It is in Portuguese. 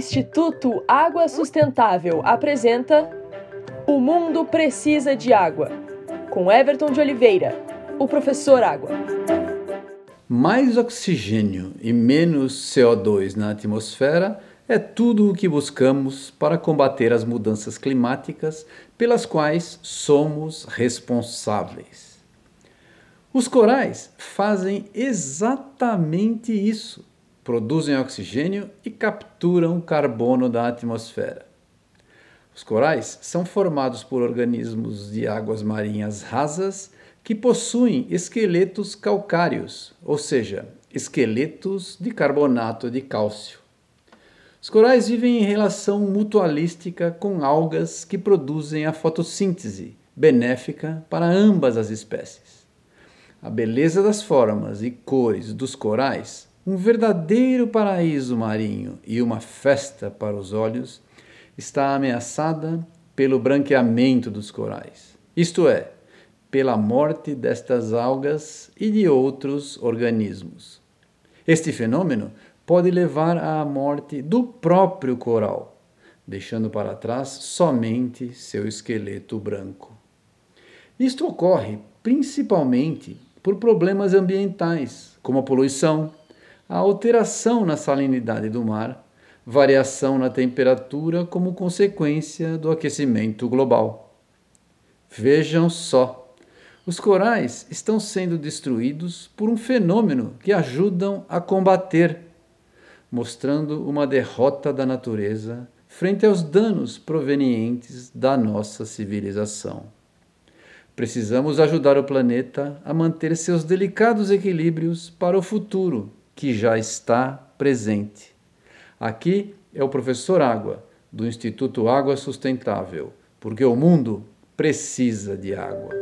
Instituto Água Sustentável apresenta O Mundo Precisa de Água, com Everton de Oliveira, o professor Água. Mais oxigênio e menos CO2 na atmosfera é tudo o que buscamos para combater as mudanças climáticas pelas quais somos responsáveis. Os corais fazem exatamente isso produzem oxigênio e capturam carbono da atmosfera. Os corais são formados por organismos de águas marinhas rasas que possuem esqueletos calcários, ou seja, esqueletos de carbonato de cálcio. Os corais vivem em relação mutualística com algas que produzem a fotossíntese, benéfica para ambas as espécies. A beleza das formas e cores dos corais um verdadeiro paraíso marinho e uma festa para os olhos, está ameaçada pelo branqueamento dos corais, isto é, pela morte destas algas e de outros organismos. Este fenômeno pode levar à morte do próprio coral, deixando para trás somente seu esqueleto branco. Isto ocorre principalmente por problemas ambientais, como a poluição, a alteração na salinidade do mar, variação na temperatura como consequência do aquecimento global. Vejam só, os corais estão sendo destruídos por um fenômeno que ajudam a combater, mostrando uma derrota da natureza frente aos danos provenientes da nossa civilização. Precisamos ajudar o planeta a manter seus delicados equilíbrios para o futuro que já está presente. Aqui é o professor Água, do Instituto Água Sustentável, porque o mundo precisa de água.